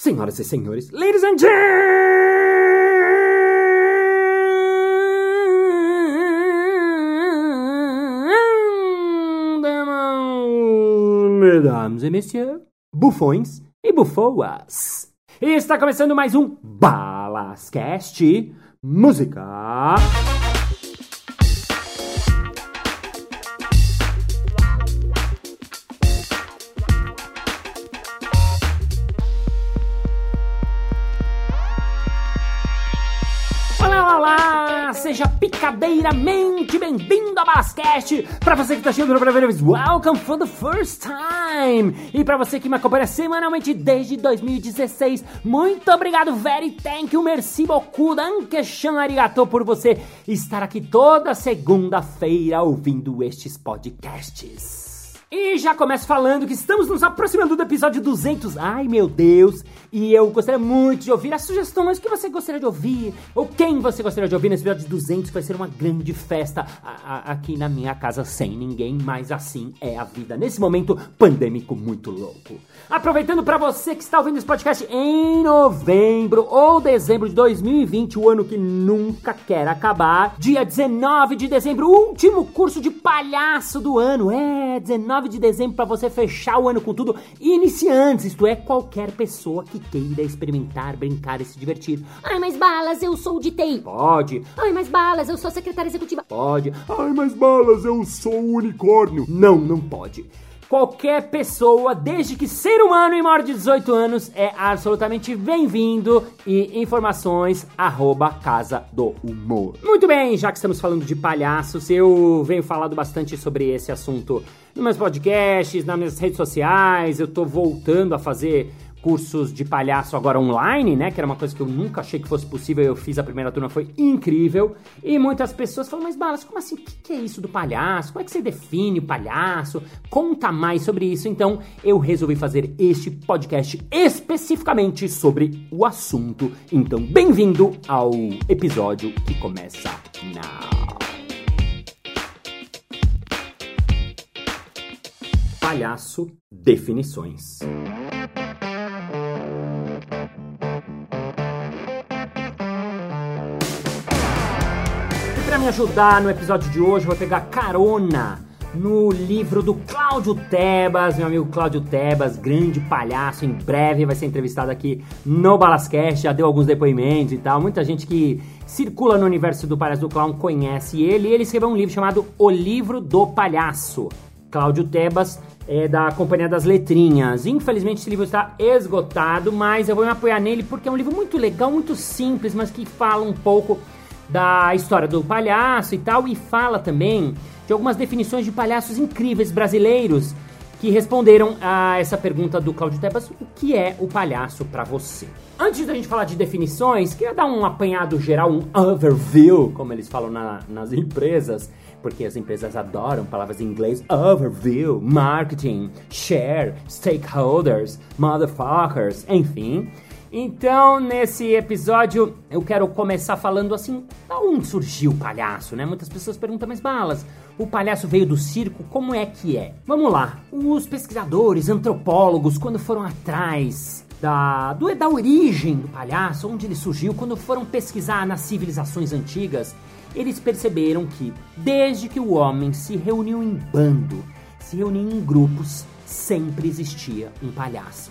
Senhoras e senhores, ladies and gentlemen, mesdames e messieurs, bufões e bufoas. E está começando mais um Balascast Música. Picadeiramente bem-vindo ao Balascast! Pra você que tá chegando pela primeira vez, welcome for the first time! E pra você que me acompanha semanalmente desde 2016, muito obrigado, very thank you, merci beaucoup, dankeschön, arigato por você estar aqui toda segunda-feira ouvindo estes podcasts. E já começo falando que estamos nos aproximando do episódio 200. Ai, meu Deus! E eu gostaria muito de ouvir as sugestões que você gostaria de ouvir, ou quem você gostaria de ouvir nesse episódio 200, que vai ser uma grande festa a- a- aqui na minha casa sem ninguém, mas assim é a vida nesse momento pandêmico muito louco. Aproveitando para você que está ouvindo esse podcast em novembro ou dezembro de 2020, o ano que nunca quer acabar, dia 19 de dezembro, último curso de palhaço do ano. É, 19 de dezembro para você fechar o ano com tudo. Iniciantes, isto é, qualquer pessoa que queira experimentar, brincar e se divertir. Ai, mas balas, eu sou de TI. Pode, Ai, mas balas, eu sou secretária executiva. pode. Ai, mas balas, eu sou um unicórnio. Não, não pode. Qualquer pessoa, desde que ser humano e maior de 18 anos, é absolutamente bem-vindo. E informações, arroba Casa do Humor. Muito bem, já que estamos falando de palhaços, eu venho falando bastante sobre esse assunto nos meus podcasts, nas minhas redes sociais. Eu tô voltando a fazer cursos de palhaço agora online, né? Que era uma coisa que eu nunca achei que fosse possível. Eu fiz a primeira turma, foi incrível. E muitas pessoas falam, mas Balas, como assim? O que, que é isso do palhaço? Como é que você define o palhaço? Conta mais sobre isso. Então, eu resolvi fazer este podcast especificamente sobre o assunto. Então, bem-vindo ao episódio que começa now. Palhaço Definições. Me ajudar no episódio de hoje, vou pegar carona no livro do Cláudio Tebas, meu amigo Cláudio Tebas, grande palhaço, em breve vai ser entrevistado aqui no Balascast, já deu alguns depoimentos e tal. Muita gente que circula no universo do palhaço do clown conhece ele, e ele escreveu um livro chamado O Livro do Palhaço. Cláudio Tebas é da Companhia das Letrinhas. Infelizmente esse livro está esgotado, mas eu vou me apoiar nele porque é um livro muito legal, muito simples, mas que fala um pouco da história do palhaço e tal, e fala também de algumas definições de palhaços incríveis brasileiros que responderam a essa pergunta do Claudio Tebas, o que é o palhaço pra você? Antes da gente falar de definições, queria dar um apanhado geral, um overview, como eles falam na- nas empresas, porque as empresas adoram palavras em inglês, overview, marketing, share, stakeholders, motherfuckers, enfim. Então, nesse episódio, eu quero começar falando assim, da onde surgiu o palhaço, né? Muitas pessoas perguntam, mas balas, o palhaço veio do circo, como é que é? Vamos lá, os pesquisadores, antropólogos, quando foram atrás da, do- da origem do palhaço, onde ele surgiu, quando foram pesquisar nas civilizações antigas, eles perceberam que, desde que o homem se reuniu em bando, se reuniu em grupos, sempre existia um palhaço.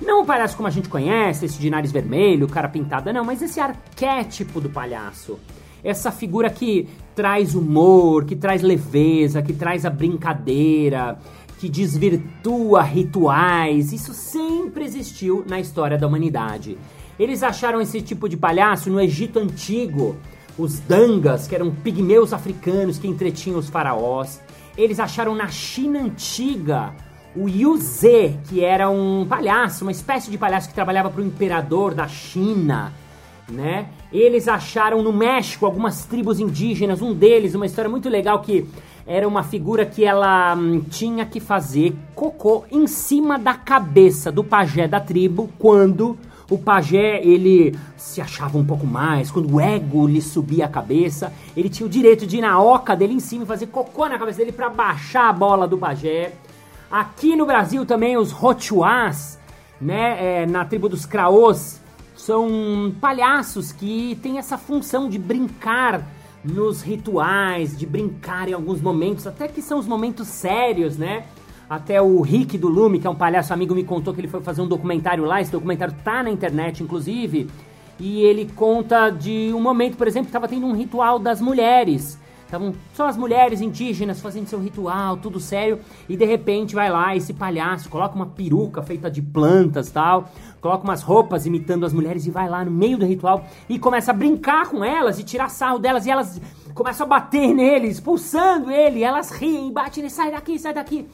Não o palhaço como a gente conhece, esse de nariz vermelho, cara pintada, não, mas esse arquétipo do palhaço. Essa figura que traz humor, que traz leveza, que traz a brincadeira, que desvirtua rituais. Isso sempre existiu na história da humanidade. Eles acharam esse tipo de palhaço no Egito Antigo, os dangas, que eram pigmeus africanos que entretinham os faraós. Eles acharam na China Antiga o Yuze, que era um palhaço, uma espécie de palhaço que trabalhava para o imperador da China, né? Eles acharam no México algumas tribos indígenas, um deles, uma história muito legal que era uma figura que ela hum, tinha que fazer cocô em cima da cabeça do pajé da tribo quando o pajé ele se achava um pouco mais, quando o ego lhe subia a cabeça, ele tinha o direito de ir na oca dele em cima e fazer cocô na cabeça dele para baixar a bola do pajé. Aqui no Brasil também os rotuás, né? É, na tribo dos Kraos, são palhaços que têm essa função de brincar nos rituais, de brincar em alguns momentos, até que são os momentos sérios, né? Até o Rick do Lume, que é um palhaço amigo, me contou que ele foi fazer um documentário lá. Esse documentário tá na internet, inclusive. E ele conta de um momento, por exemplo, que estava tendo um ritual das mulheres. Estavam só as mulheres indígenas fazendo seu ritual, tudo sério, e de repente vai lá esse palhaço, coloca uma peruca feita de plantas tal, coloca umas roupas imitando as mulheres e vai lá no meio do ritual e começa a brincar com elas e tirar sarro delas e elas começam a bater nele, expulsando ele, elas riem, batem nele, sai daqui, sai daqui.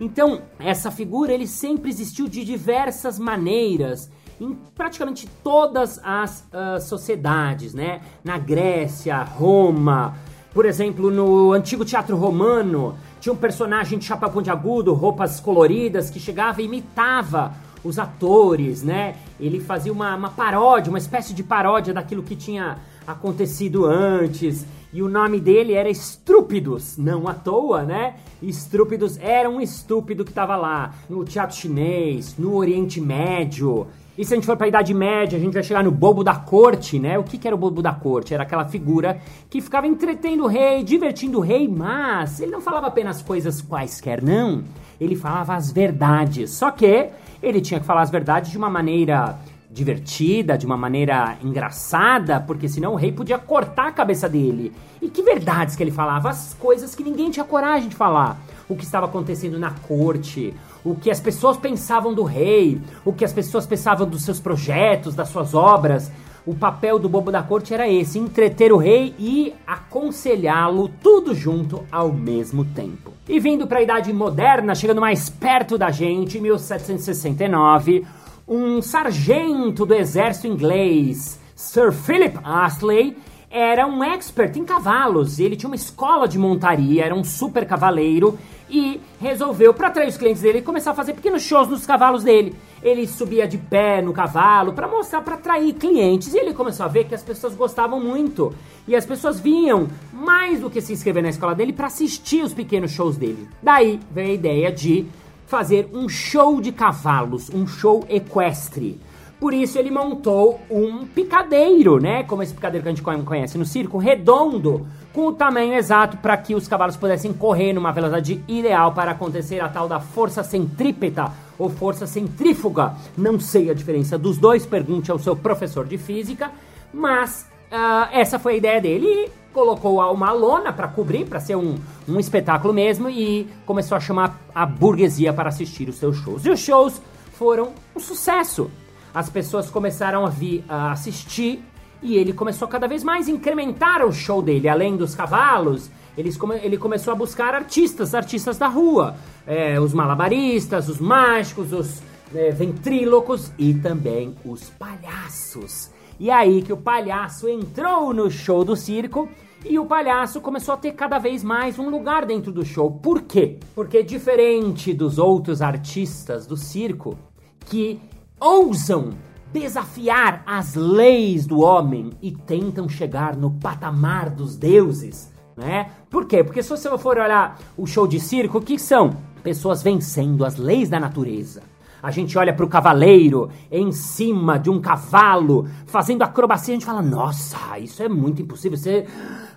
Então, essa figura ele sempre existiu de diversas maneiras em praticamente todas as uh, sociedades, né? Na Grécia, Roma, por exemplo, no antigo teatro romano, tinha um personagem de chapéu pontiagudo, roupas coloridas, que chegava e imitava os atores, né? Ele fazia uma, uma paródia, uma espécie de paródia daquilo que tinha acontecido antes. E o nome dele era Estrúpidos, não à toa, né? Estrúpidos era um estúpido que estava lá no teatro chinês, no Oriente Médio. E se a gente for para a Idade Média, a gente vai chegar no bobo da corte, né? O que, que era o bobo da corte? Era aquela figura que ficava entretendo o rei, divertindo o rei, mas ele não falava apenas coisas quaisquer, não. Ele falava as verdades. Só que ele tinha que falar as verdades de uma maneira divertida, de uma maneira engraçada, porque senão o rei podia cortar a cabeça dele. E que verdades que ele falava? As coisas que ninguém tinha coragem de falar. O que estava acontecendo na corte, o que as pessoas pensavam do rei, o que as pessoas pensavam dos seus projetos, das suas obras. O papel do bobo da corte era esse: entreter o rei e aconselhá-lo tudo junto ao mesmo tempo. E vindo para a idade moderna, chegando mais perto da gente, em 1769, um sargento do exército inglês, Sir Philip Astley, era um expert em cavalos. Ele tinha uma escola de montaria, era um super cavaleiro e resolveu, para atrair os clientes dele, começar a fazer pequenos shows nos cavalos dele. Ele subia de pé no cavalo para mostrar, para atrair clientes. E ele começou a ver que as pessoas gostavam muito. E as pessoas vinham mais do que se inscrever na escola dele para assistir os pequenos shows dele. Daí veio a ideia de fazer um show de cavalos, um show equestre. Por isso ele montou um picadeiro, né? Como esse picadeiro que a gente conhece no circo, redondo, com o tamanho exato para que os cavalos pudessem correr numa velocidade ideal para acontecer a tal da força centrípeta ou força centrífuga. Não sei a diferença dos dois, pergunte ao seu professor de física, mas uh, essa foi a ideia dele e colocou uma lona para cobrir, para ser um, um espetáculo mesmo e começou a chamar a burguesia para assistir os seus shows. E os shows foram um sucesso as pessoas começaram a vir a assistir e ele começou cada vez mais a incrementar o show dele, além dos cavalos. Ele, come, ele começou a buscar artistas, artistas da rua, é, os malabaristas, os mágicos, os é, ventrílocos e também os palhaços. E aí que o palhaço entrou no show do circo e o palhaço começou a ter cada vez mais um lugar dentro do show. Por quê? Porque diferente dos outros artistas do circo, que ousam desafiar as leis do homem e tentam chegar no patamar dos deuses, né? Por quê? Porque se você for olhar o show de circo, o que são? Pessoas vencendo as leis da natureza. A gente olha para o cavaleiro em cima de um cavalo fazendo acrobacia, a gente fala: "Nossa, isso é muito impossível". Você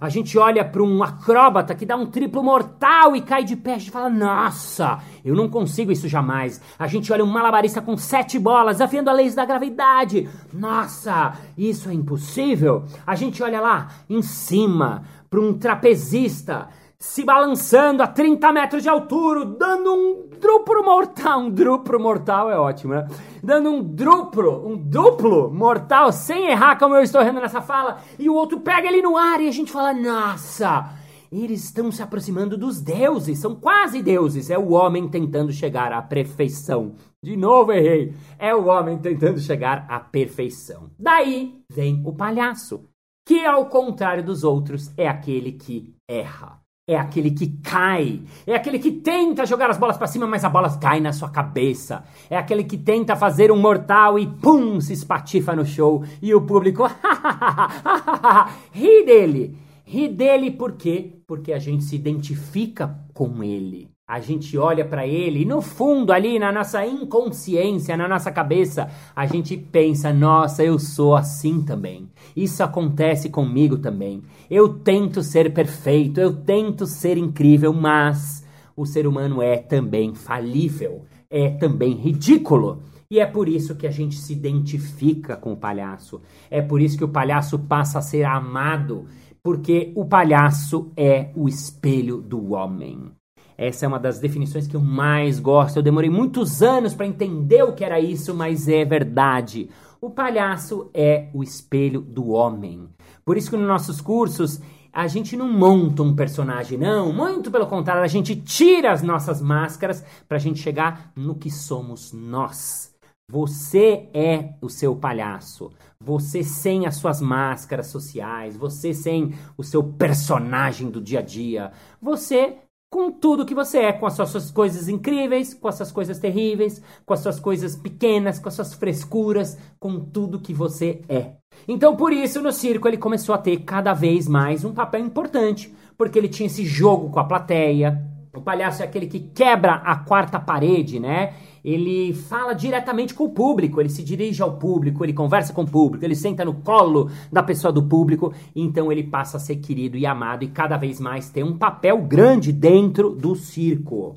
a gente olha para um acróbata que dá um triplo mortal e cai de pé, a gente fala: "Nossa, eu não consigo isso jamais". A gente olha um malabarista com sete bolas desafiando a leis da gravidade. Nossa, isso é impossível. A gente olha lá em cima para um trapezista se balançando a 30 metros de altura, dando um duplo mortal. Um duplo mortal é ótimo, né? Dando um duplo, um duplo mortal, sem errar, como eu estou rindo nessa fala, e o outro pega ele no ar e a gente fala: nossa, eles estão se aproximando dos deuses, são quase deuses. É o homem tentando chegar à perfeição. De novo errei. É o homem tentando chegar à perfeição. Daí vem o palhaço, que ao contrário dos outros é aquele que erra é aquele que cai, é aquele que tenta jogar as bolas para cima, mas a bola cai na sua cabeça, é aquele que tenta fazer um mortal e pum, se espatifa no show e o público ri dele. Ri dele por quê? Porque a gente se identifica com ele. A gente olha para ele e no fundo ali na nossa inconsciência, na nossa cabeça, a gente pensa: "Nossa, eu sou assim também. Isso acontece comigo também. Eu tento ser perfeito, eu tento ser incrível, mas o ser humano é também falível, é também ridículo. E é por isso que a gente se identifica com o palhaço. É por isso que o palhaço passa a ser amado, porque o palhaço é o espelho do homem. Essa é uma das definições que eu mais gosto. Eu demorei muitos anos para entender o que era isso, mas é verdade. O palhaço é o espelho do homem. Por isso que nos nossos cursos a gente não monta um personagem, não. Muito pelo contrário, a gente tira as nossas máscaras para a gente chegar no que somos nós. Você é o seu palhaço. Você sem as suas máscaras sociais, você sem o seu personagem do dia a dia. Você com tudo que você é, com as suas coisas incríveis, com as suas coisas terríveis, com as suas coisas pequenas, com as suas frescuras, com tudo que você é. Então, por isso, no circo ele começou a ter cada vez mais um papel importante, porque ele tinha esse jogo com a plateia. O palhaço é aquele que quebra a quarta parede, né? ele fala diretamente com o público, ele se dirige ao público, ele conversa com o público, ele senta no colo da pessoa do público, então ele passa a ser querido e amado e cada vez mais tem um papel grande dentro do circo.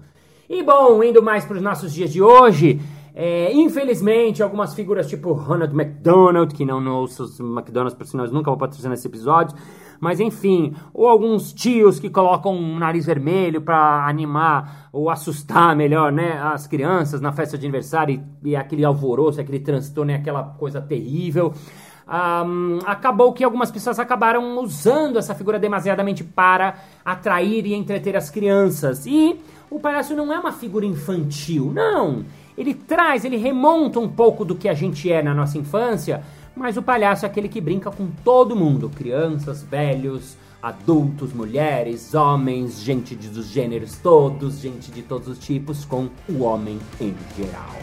E bom, indo mais para os nossos dias de hoje, é, infelizmente, algumas figuras tipo Ronald McDonald, que não nos McDonald's, por sinal, nunca vou patrocinar esse episódio, mas enfim, ou alguns tios que colocam um nariz vermelho para animar ou assustar melhor, né, as crianças na festa de aniversário e, e aquele alvoroço, aquele transtorno, aquela coisa terrível. Um, acabou que algumas pessoas acabaram usando essa figura demasiadamente para atrair e entreter as crianças. E o palhaço não é uma figura infantil, não. Ele traz, ele remonta um pouco do que a gente é na nossa infância, mas o palhaço é aquele que brinca com todo mundo: crianças, velhos, adultos, mulheres, homens, gente dos gêneros todos, gente de todos os tipos, com o homem em geral.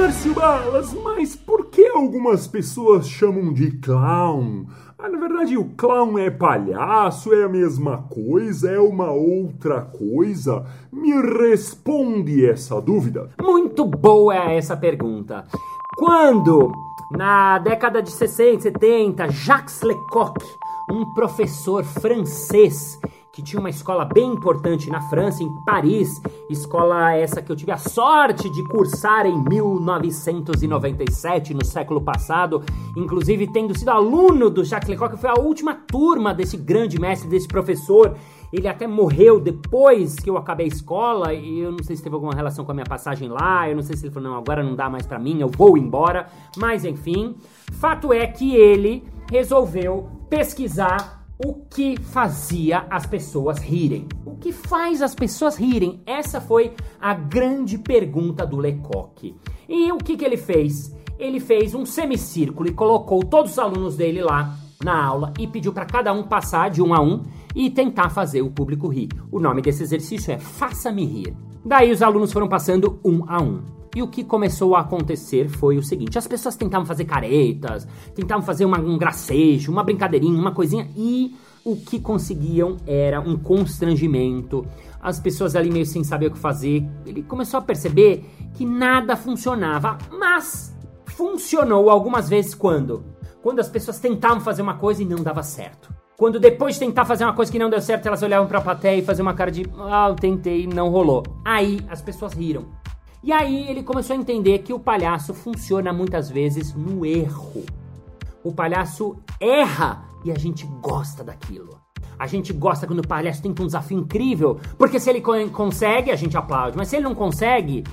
Márcio Balas, mas por que algumas pessoas chamam de clown? Ah, na verdade, o clown é palhaço, é a mesma coisa, é uma outra coisa? Me responde essa dúvida. Muito boa essa pergunta. Quando, na década de 60, 70, Jacques Lecoq, um professor francês, que tinha uma escola bem importante na França, em Paris, escola essa que eu tive a sorte de cursar em 1997, no século passado, inclusive tendo sido aluno do Jacques Lecoq, que foi a última turma desse grande mestre, desse professor. Ele até morreu depois que eu acabei a escola, e eu não sei se teve alguma relação com a minha passagem lá, eu não sei se ele falou, não, agora não dá mais para mim, eu vou embora, mas enfim, fato é que ele resolveu pesquisar o que fazia as pessoas rirem? O que faz as pessoas rirem? Essa foi a grande pergunta do Lecoq. E o que, que ele fez? Ele fez um semicírculo e colocou todos os alunos dele lá na aula e pediu para cada um passar de um a um e tentar fazer o público rir. O nome desse exercício é Faça-me Rir. Daí os alunos foram passando um a um. E o que começou a acontecer foi o seguinte: as pessoas tentavam fazer caretas, tentavam fazer uma, um gracejo, uma brincadeirinha, uma coisinha, e o que conseguiam era um constrangimento. As pessoas ali meio sem saber o que fazer. Ele começou a perceber que nada funcionava, mas funcionou algumas vezes quando? Quando as pessoas tentavam fazer uma coisa e não dava certo. Quando depois de tentar fazer uma coisa que não deu certo, elas olhavam para a plateia e faziam uma cara de ah, eu tentei, não rolou. Aí as pessoas riram. E aí ele começou a entender que o palhaço funciona muitas vezes no erro. O palhaço erra e a gente gosta daquilo. A gente gosta quando o palhaço tem um desafio incrível, porque se ele consegue, a gente aplaude, mas se ele não consegue,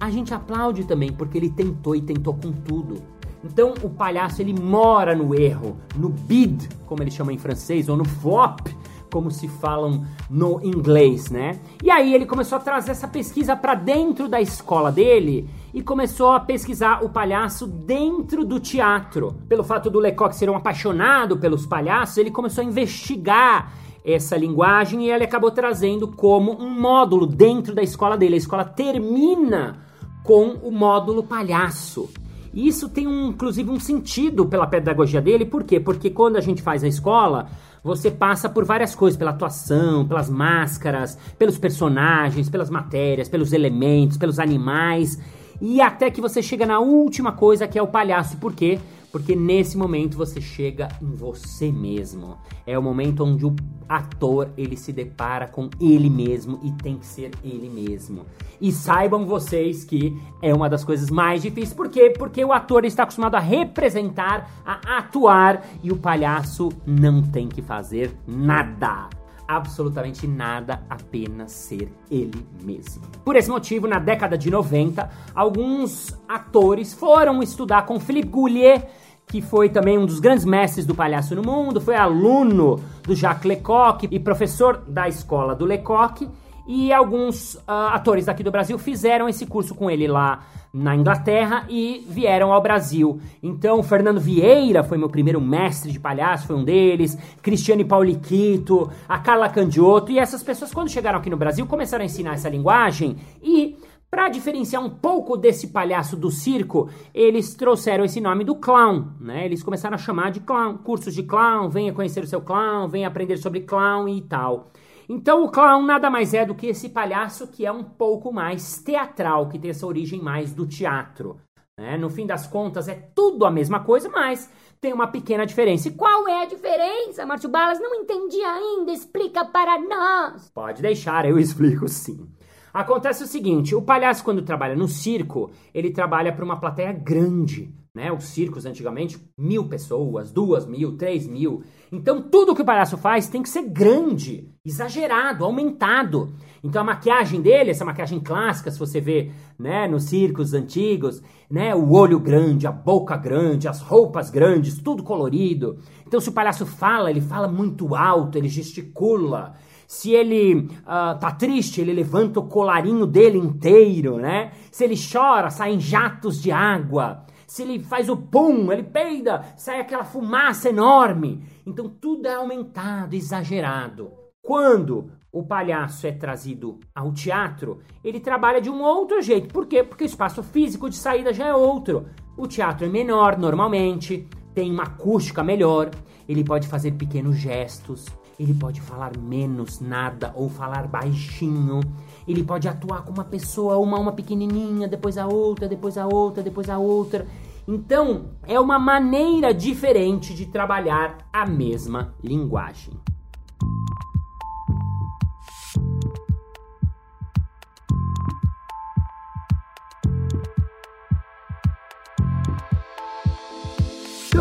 a gente aplaude também, porque ele tentou e tentou com tudo. Então o palhaço ele mora no erro, no bid, como ele chama em francês, ou no flop, como se falam no inglês, né? E aí ele começou a trazer essa pesquisa para dentro da escola dele e começou a pesquisar o palhaço dentro do teatro. Pelo fato do Lecoq ser um apaixonado pelos palhaços, ele começou a investigar essa linguagem e ele acabou trazendo como um módulo dentro da escola dele. A escola termina com o módulo palhaço. E isso tem um, inclusive um sentido pela pedagogia dele, por quê? Porque quando a gente faz a escola, você passa por várias coisas, pela atuação, pelas máscaras, pelos personagens, pelas matérias, pelos elementos, pelos animais, e até que você chega na última coisa que é o palhaço. Por quê? Porque nesse momento você chega em você mesmo. É o momento onde o ator ele se depara com ele mesmo e tem que ser ele mesmo. E saibam vocês que é uma das coisas mais difíceis. Por quê? Porque o ator está acostumado a representar, a atuar e o palhaço não tem que fazer nada absolutamente nada, apenas ser ele mesmo. Por esse motivo, na década de 90, alguns atores foram estudar com Philippe Goulier, que foi também um dos grandes mestres do palhaço no mundo, foi aluno do Jacques Lecoq e professor da escola do Lecoq, e alguns uh, atores daqui do Brasil fizeram esse curso com ele lá na Inglaterra e vieram ao Brasil. Então, Fernando Vieira foi meu primeiro mestre de palhaço, foi um deles, Cristiane Pauliquito, a Carla Candiotto, e essas pessoas, quando chegaram aqui no Brasil, começaram a ensinar essa linguagem e. Para diferenciar um pouco desse palhaço do circo, eles trouxeram esse nome do clown, né? Eles começaram a chamar de clown, cursos de clown, venha conhecer o seu clown, venha aprender sobre clown e tal. Então o clown nada mais é do que esse palhaço que é um pouco mais teatral, que tem essa origem mais do teatro. Né? No fim das contas é tudo a mesma coisa, mas tem uma pequena diferença. E qual é a diferença, Márcio Balas? Não entendi ainda. Explica para nós. Pode deixar, eu explico sim. Acontece o seguinte: o palhaço, quando trabalha no circo, ele trabalha para uma plateia grande. Né? Os circos antigamente, mil pessoas, duas mil, três mil. Então tudo que o palhaço faz tem que ser grande, exagerado, aumentado. Então a maquiagem dele, essa maquiagem clássica, se você vê né, nos circos antigos, né, o olho grande, a boca grande, as roupas grandes, tudo colorido. Então se o palhaço fala, ele fala muito alto, ele gesticula. Se ele uh, tá triste, ele levanta o colarinho dele inteiro, né? Se ele chora, saem jatos de água se ele faz o pum, ele peida, sai aquela fumaça enorme. Então tudo é aumentado, exagerado. Quando o palhaço é trazido ao teatro, ele trabalha de um outro jeito. Por quê? Porque o espaço físico de saída já é outro. O teatro é menor normalmente, tem uma acústica melhor, ele pode fazer pequenos gestos, ele pode falar menos nada ou falar baixinho. Ele pode atuar com uma pessoa, uma uma pequenininha, depois a outra, depois a outra, depois a outra. Então, é uma maneira diferente de trabalhar a mesma linguagem.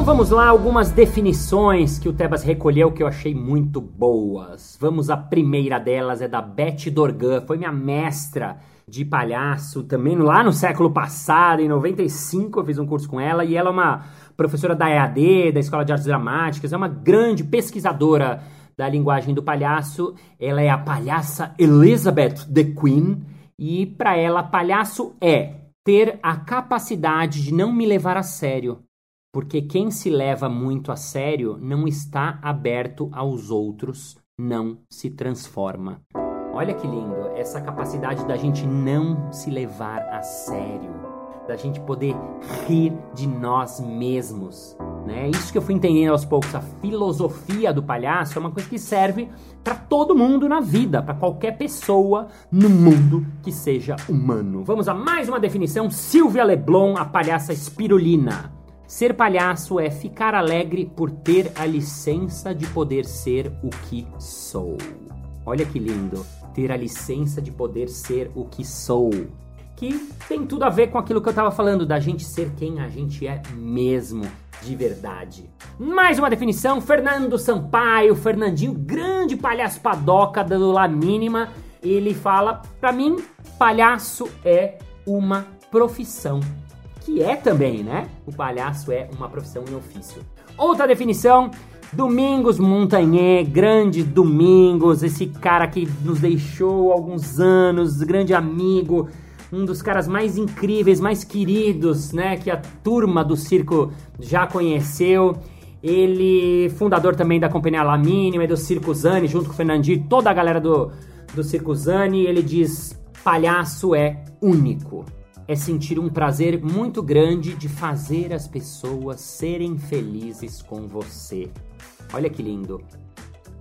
Então vamos lá, algumas definições que o Tebas recolheu que eu achei muito boas. Vamos, a primeira delas é da Beth Dorgan, foi minha mestra de palhaço também lá no século passado, em 95 eu fiz um curso com ela e ela é uma professora da EAD, da Escola de Artes Dramáticas, é uma grande pesquisadora da linguagem do palhaço. Ela é a palhaça Elizabeth the Queen e para ela palhaço é ter a capacidade de não me levar a sério porque quem se leva muito a sério não está aberto aos outros, não se transforma. Olha que lindo, essa capacidade da gente não se levar a sério, da gente poder rir de nós mesmos. Né? Isso que eu fui entendendo aos poucos, a filosofia do palhaço é uma coisa que serve para todo mundo na vida, para qualquer pessoa no mundo que seja humano. Vamos a mais uma definição, Silvia Leblon, a palhaça espirulina. Ser palhaço é ficar alegre por ter a licença de poder ser o que sou. Olha que lindo, ter a licença de poder ser o que sou. Que tem tudo a ver com aquilo que eu estava falando, da gente ser quem a gente é mesmo, de verdade. Mais uma definição, Fernando Sampaio, Fernandinho, grande palhaço padoca do La Mínima. Ele fala, para mim, palhaço é uma profissão que é também, né? O palhaço é uma profissão e ofício. Outra definição, Domingos Montanhê, grande Domingos, esse cara que nos deixou alguns anos, grande amigo, um dos caras mais incríveis, mais queridos, né, que a turma do circo já conheceu. Ele, fundador também da companhia La Mínima e do Circo Zani, junto com o Fernandinho toda a galera do, do Circo Zani, ele diz: palhaço é único. É sentir um prazer muito grande de fazer as pessoas serem felizes com você. Olha que lindo.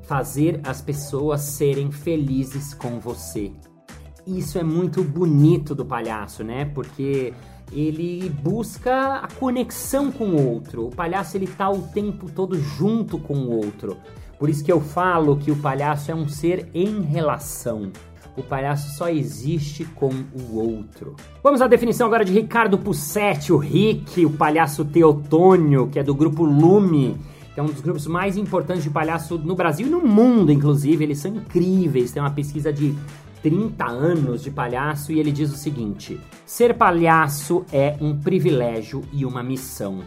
Fazer as pessoas serem felizes com você. Isso é muito bonito do palhaço, né? Porque ele busca a conexão com o outro. O palhaço ele tá o tempo todo junto com o outro. Por isso que eu falo que o palhaço é um ser em relação. O palhaço só existe com o outro. Vamos à definição agora de Ricardo Pussetti, o Rick, o palhaço Teotônio, que é do grupo Lume, que é um dos grupos mais importantes de palhaço no Brasil e no mundo, inclusive. Eles são incríveis, tem uma pesquisa de 30 anos de palhaço e ele diz o seguinte: ser palhaço é um privilégio e uma missão.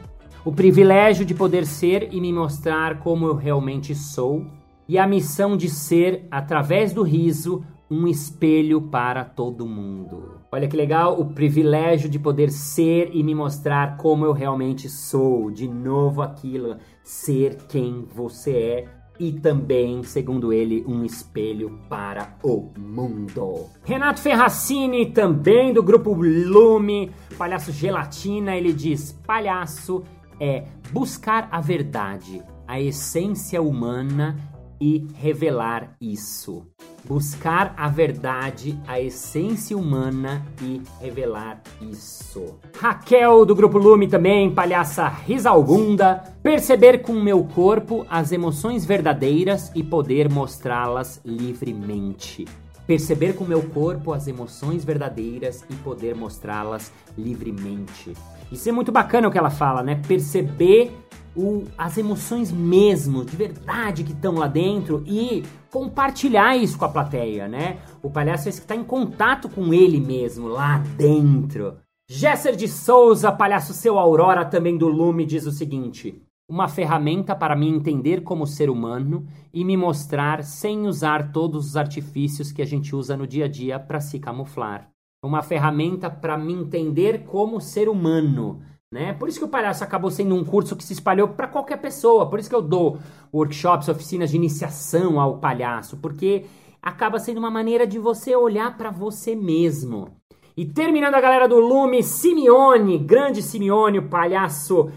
O privilégio de poder ser e me mostrar como eu realmente sou, e a missão de ser, através do riso, um espelho para todo mundo. Olha que legal, o privilégio de poder ser e me mostrar como eu realmente sou. De novo aquilo, ser quem você é e também, segundo ele, um espelho para o mundo. Renato Ferracini, também do grupo Lume, palhaço gelatina, ele diz: palhaço é buscar a verdade, a essência humana e revelar isso. Buscar a verdade, a essência humana e revelar isso. Raquel do Grupo Lume também, palhaça Risalgunda. Perceber com meu corpo as emoções verdadeiras e poder mostrá-las livremente. Perceber com meu corpo as emoções verdadeiras e poder mostrá-las livremente. Isso é muito bacana o que ela fala, né? Perceber o, as emoções mesmo, de verdade, que estão lá dentro e compartilhar isso com a plateia, né? O palhaço é esse que está em contato com ele mesmo, lá dentro. Gesser de Souza, palhaço seu Aurora, também do Lume, diz o seguinte: uma ferramenta para me entender como ser humano e me mostrar sem usar todos os artifícios que a gente usa no dia a dia para se camuflar. Uma ferramenta para me entender como ser humano né? Por isso que o palhaço acabou sendo um curso que se espalhou para qualquer pessoa. Por isso que eu dou workshops, oficinas de iniciação ao palhaço, porque acaba sendo uma maneira de você olhar para você mesmo. E terminando a galera do Lume, Simeone, grande Simeone, o palhaço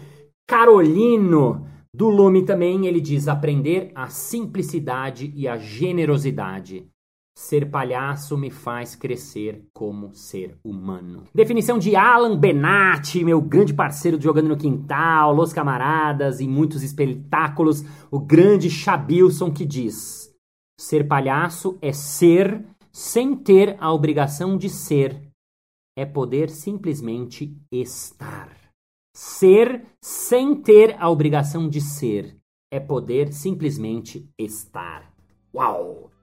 Carolino do Lume também, ele diz aprender a simplicidade e a generosidade. Ser palhaço me faz crescer como ser humano. Definição de Alan Benatti, meu grande parceiro de Jogando no Quintal, Los Camaradas e muitos espetáculos, o grande Chabilson que diz: Ser palhaço é ser sem ter a obrigação de ser, é poder simplesmente estar. Ser sem ter a obrigação de ser, é poder simplesmente estar. Uau!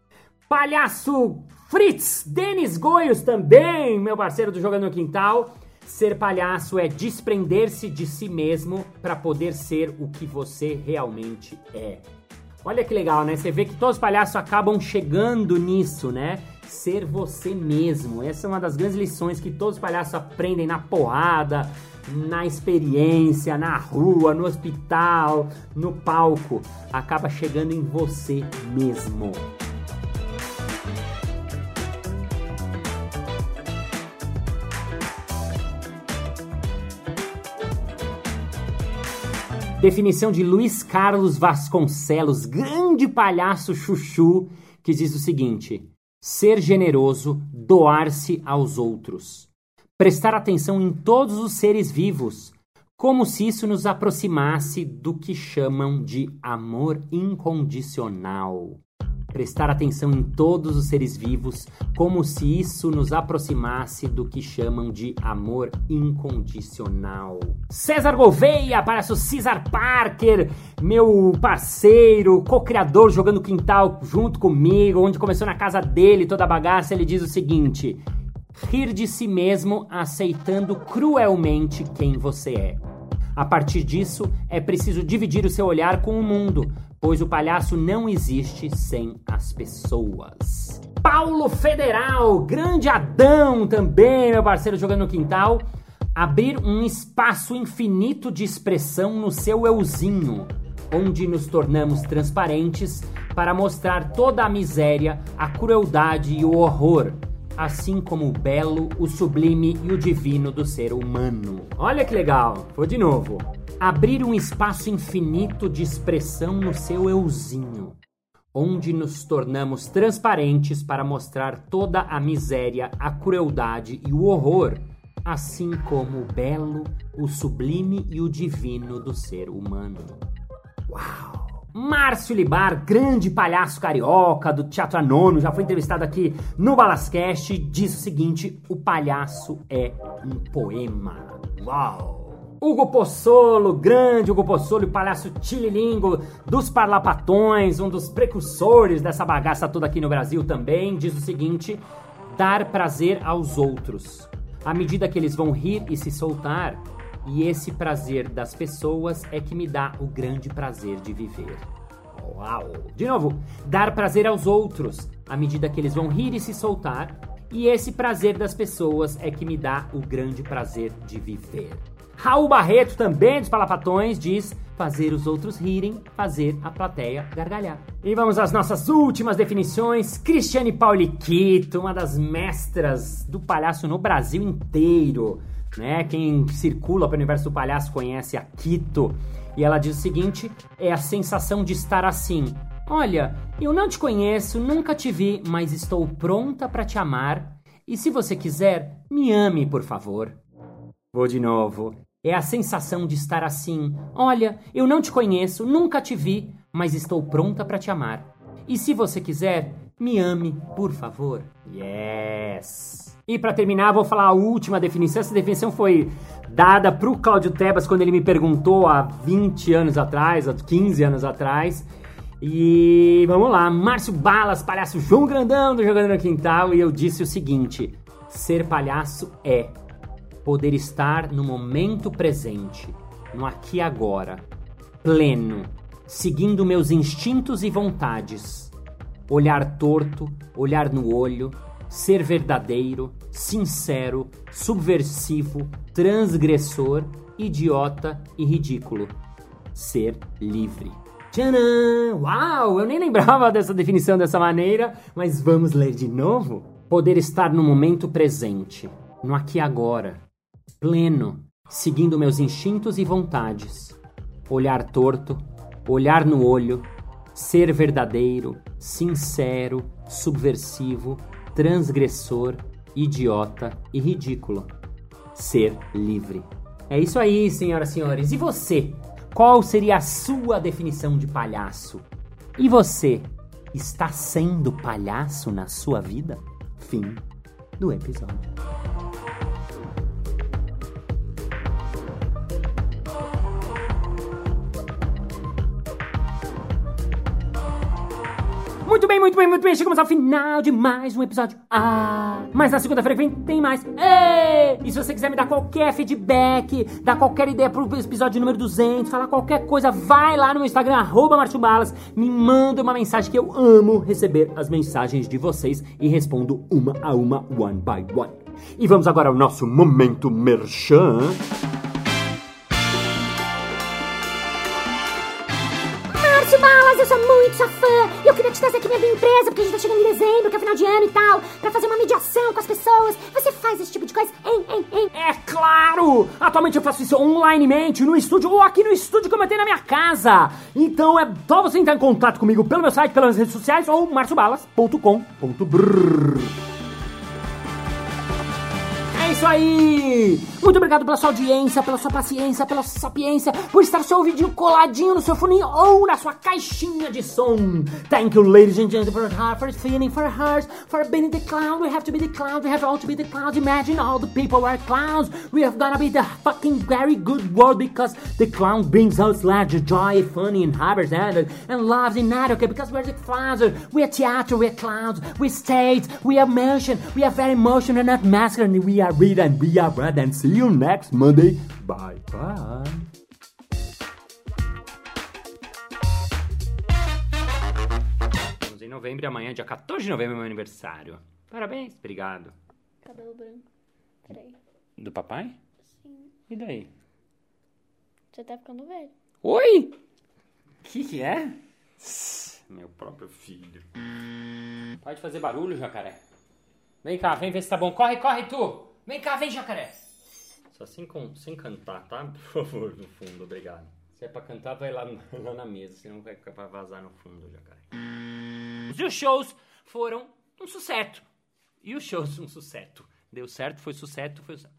Palhaço Fritz, Denis Goios também, meu parceiro do Jogando no Quintal. Ser palhaço é desprender-se de si mesmo para poder ser o que você realmente é. Olha que legal, né? Você vê que todos os palhaços acabam chegando nisso, né? Ser você mesmo. Essa é uma das grandes lições que todos os palhaços aprendem na porrada, na experiência, na rua, no hospital, no palco. Acaba chegando em você mesmo. Definição de Luiz Carlos Vasconcelos, grande palhaço chuchu, que diz o seguinte: ser generoso, doar-se aos outros, prestar atenção em todos os seres vivos, como se isso nos aproximasse do que chamam de amor incondicional prestar atenção em todos os seres vivos, como se isso nos aproximasse do que chamam de amor incondicional. César Gouveia, o Cesar Parker, meu parceiro, co-criador jogando quintal junto comigo, onde começou na casa dele toda a bagaça, ele diz o seguinte: rir de si mesmo aceitando cruelmente quem você é. A partir disso, é preciso dividir o seu olhar com o mundo, pois o palhaço não existe sem as pessoas. Paulo Federal, grande Adão também, meu parceiro jogando no quintal. Abrir um espaço infinito de expressão no seu euzinho. onde nos tornamos transparentes para mostrar toda a miséria, a crueldade e o horror, assim como o belo, o sublime e o divino do ser humano. Olha que legal! Vou de novo. Abrir um espaço infinito de expressão no seu euzinho, onde nos tornamos transparentes para mostrar toda a miséria, a crueldade e o horror, assim como o belo, o sublime e o divino do ser humano. Uau! Márcio Libar, grande palhaço carioca do Teatro Anono, já foi entrevistado aqui no Balascast, diz o seguinte: o palhaço é um poema. Uau! Hugo Pozzolo, grande Hugo Pozzolo, o palhaço tililingo dos parlapatões, um dos precursores dessa bagaça toda aqui no Brasil também, diz o seguinte: dar prazer aos outros. À medida que eles vão rir e se soltar, e esse prazer das pessoas é que me dá o grande prazer de viver. Uau! De novo, dar prazer aos outros, à medida que eles vão rir e se soltar, e esse prazer das pessoas é que me dá o grande prazer de viver. Raul Barreto, também dos Palapatões, diz fazer os outros rirem, fazer a plateia gargalhar. E vamos às nossas últimas definições. Cristiane Pauliquito, uma das mestras do palhaço no Brasil inteiro. Né? Quem circula pelo universo do palhaço conhece a Quito. E ela diz o seguinte: é a sensação de estar assim. Olha, eu não te conheço, nunca te vi, mas estou pronta para te amar. E se você quiser, me ame, por favor. Vou de novo. É a sensação de estar assim. Olha, eu não te conheço, nunca te vi, mas estou pronta para te amar. E se você quiser, me ame, por favor. Yes! E para terminar, vou falar a última definição. Essa definição foi dada pro Cláudio Tebas quando ele me perguntou há 20 anos atrás, há 15 anos atrás. E vamos lá, Márcio Balas, palhaço João Grandão do Jogando no Quintal, e eu disse o seguinte: ser palhaço é poder estar no momento presente, no aqui e agora, pleno, seguindo meus instintos e vontades. Olhar torto, olhar no olho, ser verdadeiro, sincero, subversivo, transgressor, idiota e ridículo. Ser livre. Tcharam! Uau! Eu nem lembrava dessa definição dessa maneira, mas vamos ler de novo? Poder estar no momento presente, no aqui e agora, pleno, seguindo meus instintos e vontades. Olhar torto, olhar no olho, ser verdadeiro, sincero, subversivo, transgressor, idiota e ridículo. Ser livre. É isso aí, senhoras e senhores. E você? Qual seria a sua definição de palhaço? E você está sendo palhaço na sua vida? Fim do episódio. Muito bem, muito bem, muito bem. Chegamos ao final de mais um episódio. Ah, mas na segunda-feira que vem tem mais. Ei! E se você quiser me dar qualquer feedback, dar qualquer ideia pro episódio número 200, falar qualquer coisa, vai lá no meu Instagram, arroba Balas, me manda uma mensagem que eu amo receber as mensagens de vocês e respondo uma a uma, one by one. E vamos agora ao nosso momento merchan. Márcio Balas, eu sou muito sua fã. E trazer aqui minha empresa, porque a gente tá chegando em dezembro, que é final de ano e tal, pra fazer uma mediação com as pessoas. Você faz esse tipo de coisa? Hein, hein, hein? É claro! Atualmente eu faço isso onlinemente, no estúdio ou aqui no estúdio que eu mantenho na minha casa. Então é só você entrar em contato comigo pelo meu site, pelas redes sociais ou marciobalas.com.br. Isso aí! Muito obrigado pela sua audiência, pela sua paciência, pela sua sapiência, por estar seu ouvidinho coladinho no seu foninho ou na sua caixinha de som. Thank you, ladies and gentlemen, for heart, for feeling, for hearts, for being the clown. We have to be the clowns, we have all to be the clowns. Imagine all the people were clowns. We have gotta be the fucking very good world because the clown brings us laughter, joy, funny, and happiness and, and loves in that, okay? Because we're the clowns. We are theater, we are clowns, we stage, we are motion, we are very emotional, not masculine, we are read and we are red and see you next Monday. Bye bye. Estamos em novembro e amanhã, dia 14 de novembro, é meu aniversário. Parabéns, obrigado. Cabelo branco. Peraí. Do papai? Sim. E daí? Você tá ficando velho. Oi! que que é? Meu próprio filho. Pode fazer barulho, jacaré. Vem cá, vem ver se tá bom. Corre, corre, tu! Vem cá, vem, jacaré! Só sem, com- sem cantar, tá? Por favor, no fundo, obrigado. Se é pra cantar, vai lá, lá na mesa, senão vai, vai vazar no fundo, jacaré. E os shows foram um sucesso. E os shows um sucesso. Deu certo, foi sucesso, foi sucesso.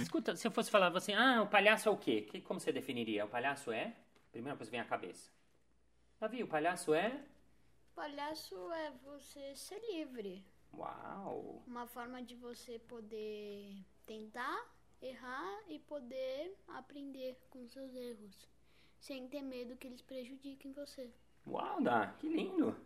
Escuta, se eu fosse falar assim, ah, o palhaço é o quê? Que, como você definiria? O palhaço é? Primeira coisa que vem à cabeça. Davi, o palhaço é? Palhaço é você ser livre. Uau! Uma forma de você poder tentar, errar e poder aprender com seus erros. Sem ter medo que eles prejudiquem você. Uau, Dá, que lindo!